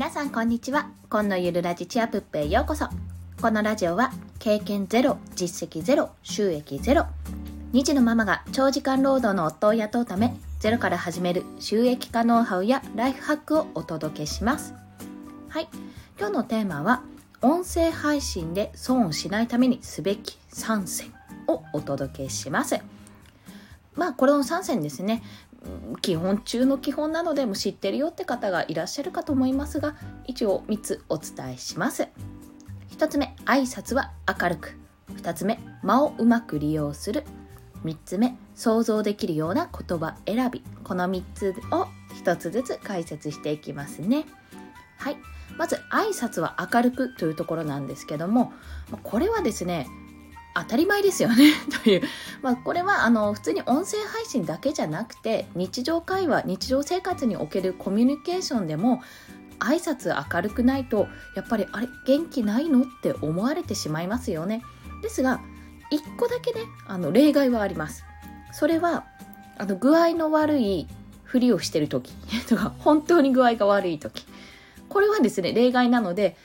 皆さんこんにちは。今のゆるラジチアプップへようこそ。このラジオは経験ゼロ実績ゼロ収益ゼロ。2児のママが長時間労働の夫を雇うためゼロから始める収益化ノウハウやライフハックをお届けします。はい。今日のテーマは音声配信で損をしないためにすべき3選をお届けします。まあこれの3選ですね。基本中の基本なのでも知ってるよって方がいらっしゃるかと思いますが一応3つお伝えします。1つ目挨拶は明るく。2つ目間をうまく利用する。3つ目想像できるような言葉選び。この3つを1つずつ解説していきますね。はい。まず挨拶は明るくというところなんですけどもこれはですね当たり前ですよね。という、まあ、これはあの普通に音声配信だけじゃなくて日常会話日常生活におけるコミュニケーションでも挨拶明るくないとやっぱりあれ元気ないのって思われてしまいますよね。ですが1個だけねあの例外はあります。それはあの具合の悪いふりをしてる時とか本当に具合が悪い時。これはですね例外なので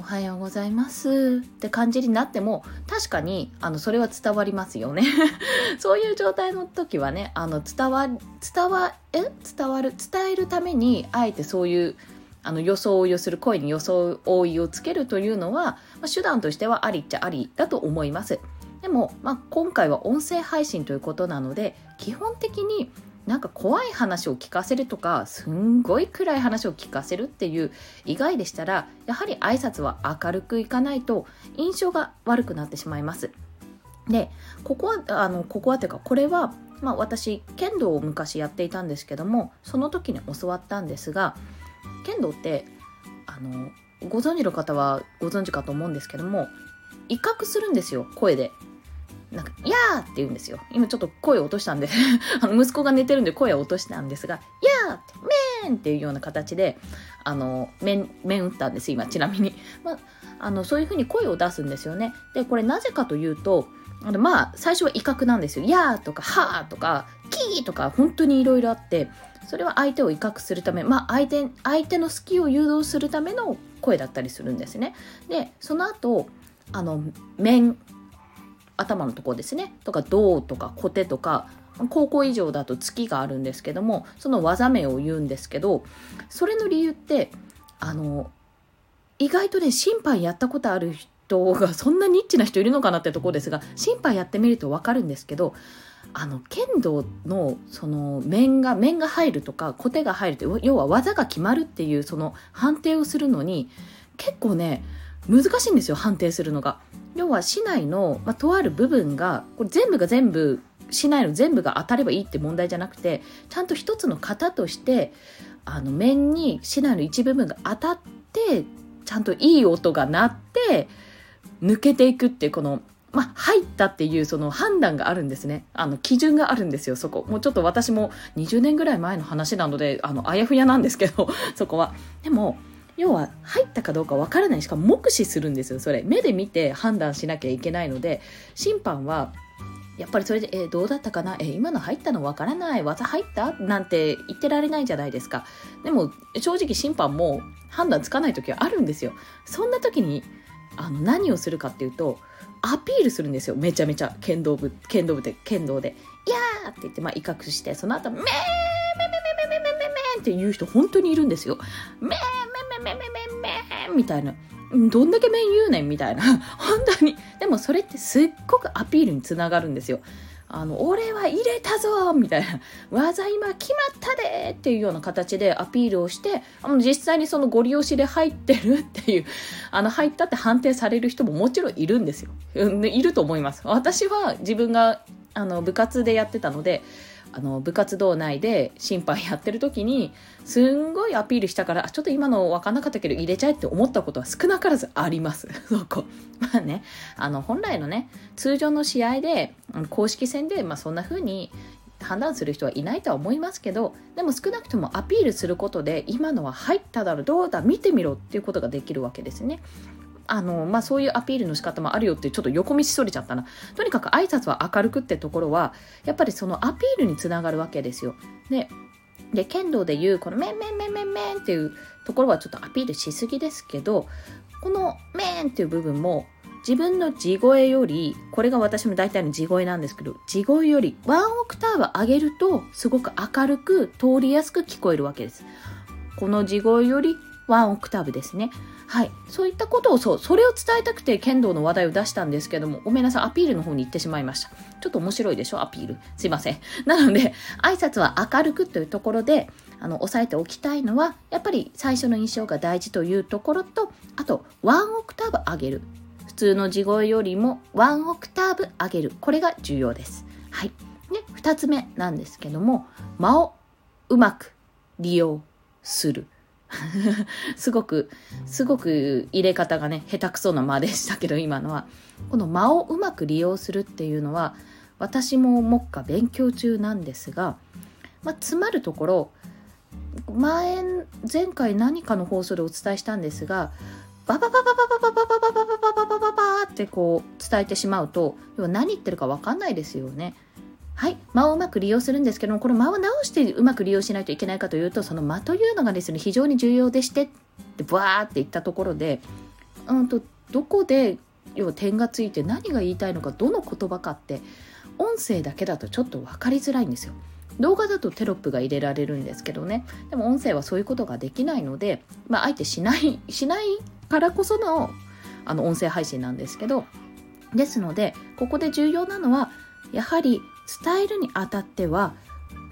おはようございますって感じになっても確かにあのそれは伝わりますよね。そういう状態の時はねあの伝わ伝わえ？伝わる？伝えるためにあえてそういうあの予想をする声に予想いをつけるというのは、まあ、手段としてはありっちゃありだと思います。でも、まあ、今回は音声配信ということなので基本的になんか怖い話を聞かせるとかすんごい暗い話を聞かせるっていう以外でしたらやはり挨拶は明るくいかないと印象が悪くなってしまいます。でここはあのここはというかこれは、まあ、私剣道を昔やっていたんですけどもその時に教わったんですが剣道ってあのご存知の方はご存知かと思うんですけども威嚇するんですよ声でなんか、やーって言うんですよ。今ちょっと声を落としたんで あの息子が寝てるんで声を落としたんですが、やーって、めーんっていうような形で、あの、面、面打ったんです、今、ちなみに。まあ、あの、そういうふうに声を出すんですよね。で、これなぜかというと、あのまあ、最初は威嚇なんですよ。やーとか、はーとか、キーとか、本当にいろいろあって、それは相手を威嚇するため、まあ、相手、相手の好きを誘導するための声だったりするんですね。で、その後、あの、面、頭のとこですねとか銅とかコテとか高校以上だと月があるんですけどもその技名を言うんですけどそれの理由ってあの意外とね審判やったことある人がそんなニッチな人いるのかなってとこですが審判やってみると分かるんですけどあの剣道のその面が面が入るとか小手が入ると要は技が決まるっていうその判定をするのに結構ね難しいんですよ判定するのが。要は市内の、まあ、とある部分がこれ全部が全部市内の全部が当たればいいって問題じゃなくてちゃんと一つの型としてあの面に市内の一部分が当たってちゃんといい音が鳴って抜けていくっていうこのまあ、入ったっていうその判断があるんですね。あの、基準があるんですよ、そこ。もうちょっと私も20年ぐらい前の話なので、あの、あやふやなんですけど、そこは。でも、要は入ったかどうかわからない。しかも目視するんですよそれ。目で見て判断しなきゃいけないので審判はやっぱりそれで、えー、どうだったかな？えー、今の入ったのわからない。技入った？なんて言ってられないじゃないですか。でも正直審判も判断つかない時はあるんですよ。そんな時にあの何をするかっていうとアピールするんですよ。めちゃめちゃ剣道部剣道部で剣道で「いやー!」って言ってまあ威嚇してその後「めーめめめめめめめめ」って言う人本当にいるんですよ。めーめめめめみたいな。どんだけ麺言うねんみたいな。本当に。でもそれってすっごくアピールにつながるんですよ。あの、俺は入れたぞみたいな。技今決まったでっていうような形でアピールをして、あの実際にそのご利用しで入ってるっていう、あの、入ったって判定される人ももちろんいるんですよ。いると思います。私は自分があの部活でやってたので、あの部活動内で審判やってる時にすんごいアピールしたからちょっと今の分かんなかったけど入れちゃえって思ったことは少なからずあります。そこ。まあねあの本来のね通常の試合で公式戦で、まあ、そんな風に判断する人はいないとは思いますけどでも少なくともアピールすることで今のは入っただろうどうだ見てみろっていうことができるわけですね。あの、まあ、そういうアピールの仕方もあるよってちょっと横道それちゃったな。とにかく挨拶は明るくってところは、やっぱりそのアピールにつながるわけですよ。で、で剣道でいうこの「メンメンメンメンメン」っていうところはちょっとアピールしすぎですけどこの「メン」っていう部分も自分の地声よりこれが私の大体の地声なんですけど地声よりワンオクターブ上げるとすごく明るく通りやすく聞こえるわけですこの地声よりワンオクターブですねはい。そういったことを、そう、それを伝えたくて剣道の話題を出したんですけども、ごめんなさい、アピールの方に行ってしまいました。ちょっと面白いでしょ、アピール。すいません。なので、挨拶は明るくというところで、あの、押さえておきたいのは、やっぱり最初の印象が大事というところと、あと、ワンオクターブ上げる。普通の地声よりもワンオクターブ上げる。これが重要です。はい。で、二つ目なんですけども、間をうまく利用する。すごく、すごく入れ方がね、下手くそな間でしたけど、今のは。この間をうまく利用するっていうのは、私も目下勉強中なんですが、まあ、詰まるところ、前、前回何かの放送でお伝えしたんですが、バババババババババババババババババってこう伝えてしまうと、要は何言ってるかわかんないですよね。はい、間をうまく利用するんですけども、この間を直してうまく利用しないといけないかというと、その間というのがですね、非常に重要でして、ってブワーって言ったところで、うんと、どこで、要は点がついて何が言いたいのか、どの言葉かって、音声だけだとちょっと分かりづらいんですよ。動画だとテロップが入れられるんですけどね。でも音声はそういうことができないので、まあ、あえてしない、しないからこその、あの、音声配信なんですけど、ですので、ここで重要なのは、やはり伝えるにあたっては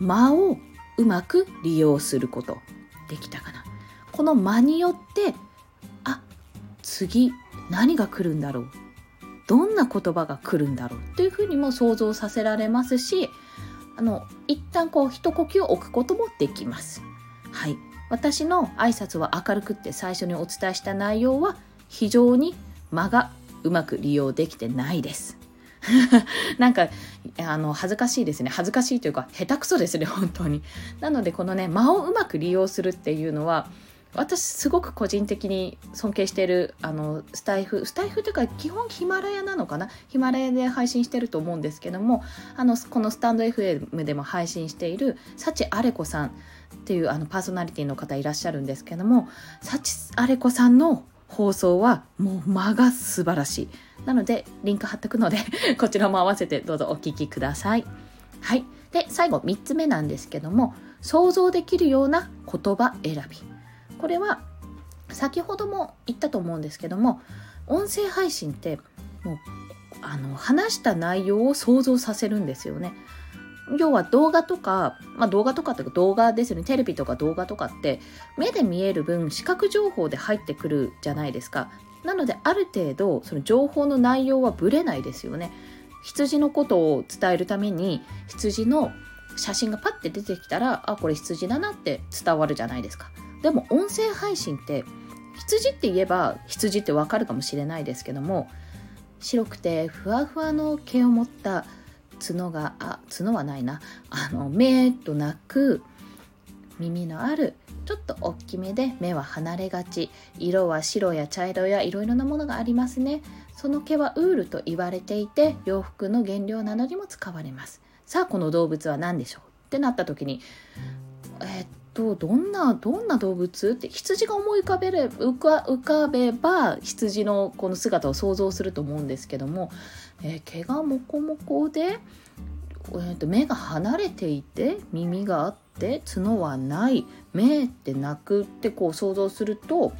間をうまく利用することできたかな。この間によってあ次何が来るんだろう。どんな言葉が来るんだろう。というふうにも想像させられますしあの一旦こう一呼吸を置くこともできます。はい。私の挨拶は明るくって最初にお伝えした内容は非常に間がうまく利用できてないです。なんかあの恥ずかしいですね。恥ずかしいというか下手くそですね 本当に。なのでこのね間をうまく利用するっていうのは私すごく個人的に尊敬しているあのスタイフスタイフというか基本ヒマラヤなのかな？ヒマラヤで配信してると思うんですけどもあのこのスタンド FM でも配信している幸あれ子さんっていうあのパーソナリティの方いらっしゃるんですけども幸あれ子さんの放送はもう間が素晴らしい。なので、リンク貼っとくので こちらも合わせてどうぞお聞きください。はい。で、最後3つ目なんですけども、想像できるような言葉選び。これは、先ほども言ったと思うんですけども、音声配信って、もう、あの、話した内容を想像させるんですよね。要は動画とか、まあ動画とかっていうか動画ですよね。テレビとか動画とかって目で見える分視覚情報で入ってくるじゃないですか。なのである程度その情報の内容はぶれないですよね。羊のことを伝えるために羊の写真がパッて出てきたらあこれ羊だなって伝わるじゃないですか。でも音声配信って羊って言えば羊ってわかるかもしれないですけども白くてふわふわの毛を持った角があ角はないな。あの目となく耳のあるちょっと大きめで目は離れがち。色は白や茶色やいろいろなものがありますね。その毛はウールと言われていて洋服の原料などにも使われます。さあこの動物は何でしょう？ってなった時にえー、っとどんなどんな動物？って羊が思い浮かべれ浮か浮かべば羊のこの姿を想像すると思うんですけども、えー、毛がモコモコで、えー、と目が離れていて耳があって角はない目って泣くってこう想像すると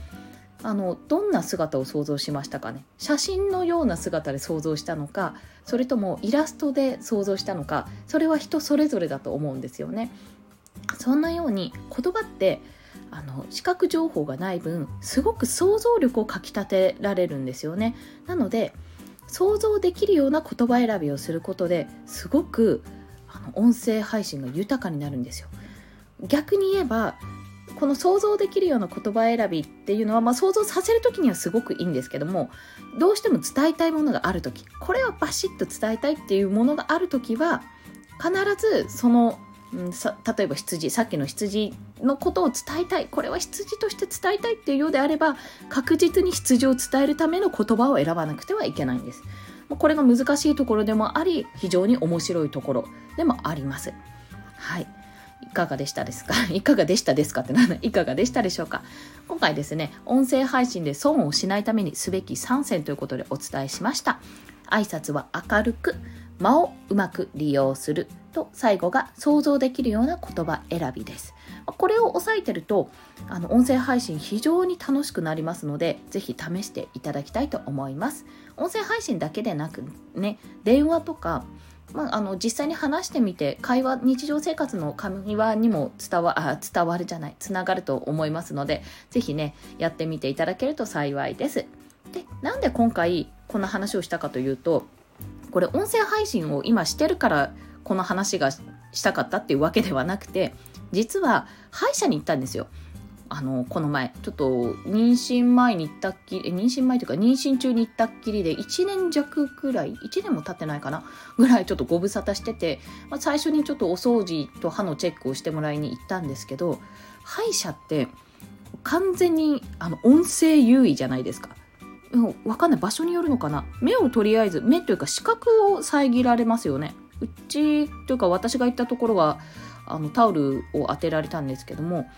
あのどんな姿を想像しましたかね？写真のような姿で想像したのかそれともイラストで想像したのかそれは人それぞれだと思うんですよね。そんなように言葉ってあの視覚情報がない分すごく想像力をかきたてられるんですよね。なので想像できるような言葉選びをすることですごくあの音声配信が豊かになるんですよ。逆に言えばこの想像できるような言葉選びっていうのは、まあ、想像させる時にはすごくいいんですけどもどうしても伝えたいものがある時これはバシッと伝えたいっていうものがある時は必ずそのうん、さ例えば羊さっきの羊のことを伝えたいこれは羊として伝えたいっていうようであれば確実に羊を伝えるための言葉を選ばなくてはいけないんです。これが難しいところでもあり非常に面白いところでもあります。はい。いかがでしたですか？いかがでしたですかってなんだ？いかがでしたでしょうか？今回ですね、音声配信で損をしないためにすべき3選ということでお伝えしました。挨拶は明るく、間をうまく利用する。と最後が想像できるような言葉選びです。これを押さえてるとあの音声配信非常に楽しくなりますのでぜひ試していただきたいと思います。音声配信だけでなくね電話とかまあ、あの実際に話してみて会話日常生活の会話にも伝わあ伝わるじゃないつながると思いますのでぜひねやってみていただけると幸いです。でなんで今回こんな話をしたかというとこれ音声配信を今してるからこの話がしたかったっていうわけではなくて実は歯医者に行ったんですよ。あのこの前。ちょっと妊娠前に行ったっきり妊娠前というか妊娠中に行ったっきりで1年弱くらい1年も経ってないかな？ぐらいちょっとご無沙汰してて、まあ、最初にちょっとお掃除と歯のチェックをしてもらいに行ったんですけど歯医者って完全にあの音声優位じゃないですか。わかんない。場所によるのかな？目をとりあえず目というか視覚を遮られますよね。うちというか私が行ったところはあのタオルを当てられたんですけども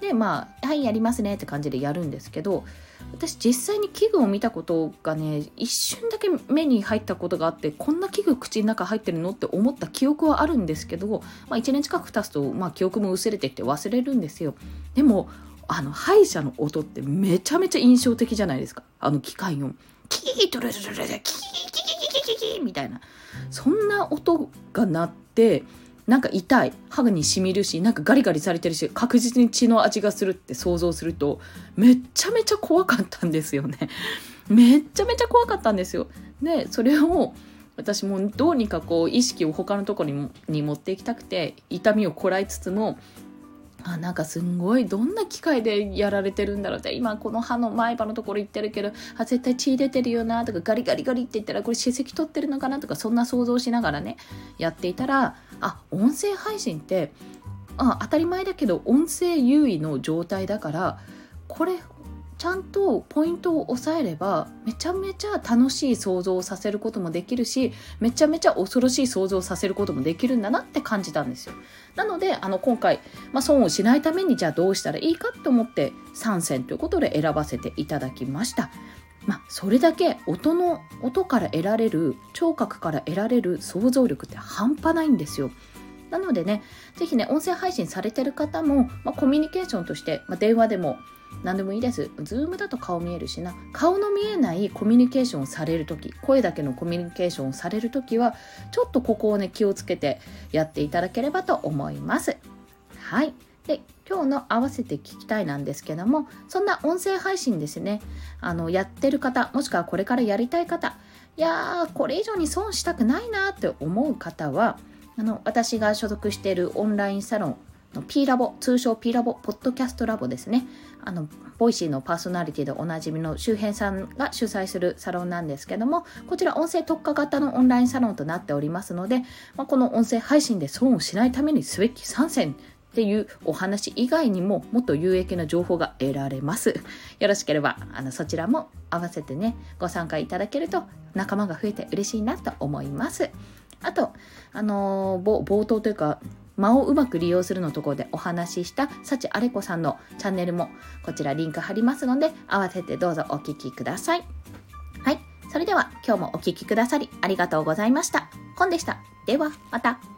でまあはいやりますねって感じでやるんですけど私実際に器具を見たことがね一瞬だけ目に入ったことがあってこんな器具口の中入ってるの？って思った記憶はあるんですけど、まあ、1年近く経つと、まあ、記憶も薄れてきて忘れるんですよ。でもあの歯医者の音ってめちゃめちゃ印象的じゃないですか。あの機械音。キートルルルルルキーキーキーキーキーキーみたいなそんな音が鳴ってなんか痛い。歯にしみるしなんかガリガリされてるし確実に血の味がするって想像するとめっちゃめちゃ怖かったんですよね。めっちゃめちゃ怖かったんですよ。でそれを私もどうにかこう意識を他のところにに持っていきたくて痛みをこらえつつもあなんかすんごいどんな機械でやられてるんだろうって。今この歯の前歯のところ行ってるけどあ絶対血出てるよなとかガリガリガリって言ったらこれ歯石取ってるのかなとかそんな想像しながらねやっていたらあ音声配信ってあ当たり前だけど音声優位の状態だからこれちゃんとポイントを押さえればめちゃめちゃ楽しい想像をさせることもできるしめちゃめちゃ恐ろしい想像をさせることもできるんだなって感じたんですよ。なのであの今回、まあ、損をしないためにじゃあどうしたらいいかと思って3選ということで選ばせていただきました。まあ、それだけ音の音から得られる聴覚から得られる想像力って半端ないんですよ。なのでね、ぜひね、音声配信されてる方も、まあ、コミュニケーションとして、まあ、電話でも何でもいいです。ズームだと顔見えるしな。顔の見えないコミュニケーションをされるとき、声だけのコミュニケーションをされるときは、ちょっとここをね、気をつけてやっていただければと思います。はい。で、今日の合わせて聞きたいなんですけども、そんな音声配信ですね、あの、やってる方、もしくはこれからやりたい方、いやー、これ以上に損したくないなって思う方は、あの、私が所属しているオンラインサロン、P ラボ、通称 P ラボ、ポッドキャストラボですね。あの、 Voicy のパーソナリティでおなじみの周平さんが主催するサロンなんですけども、こちら音声特化型のオンラインサロンとなっておりますので、まあ、この音声配信で損をしないためにすべき3選っていうお話以外にももっと有益な情報が得られます。よろしければあのそちらも合わせてねご参加いただけると仲間が増えて嬉しいなと思います。あと、あのー、冒頭というか間をうまく利用するのところでお話しした幸あれ子さんのチャンネルもこちらリンク貼りますので合わせてどうぞお聴きください。はい。それでは今日もお聴きくださりありがとうございました。コンでした。ではまた。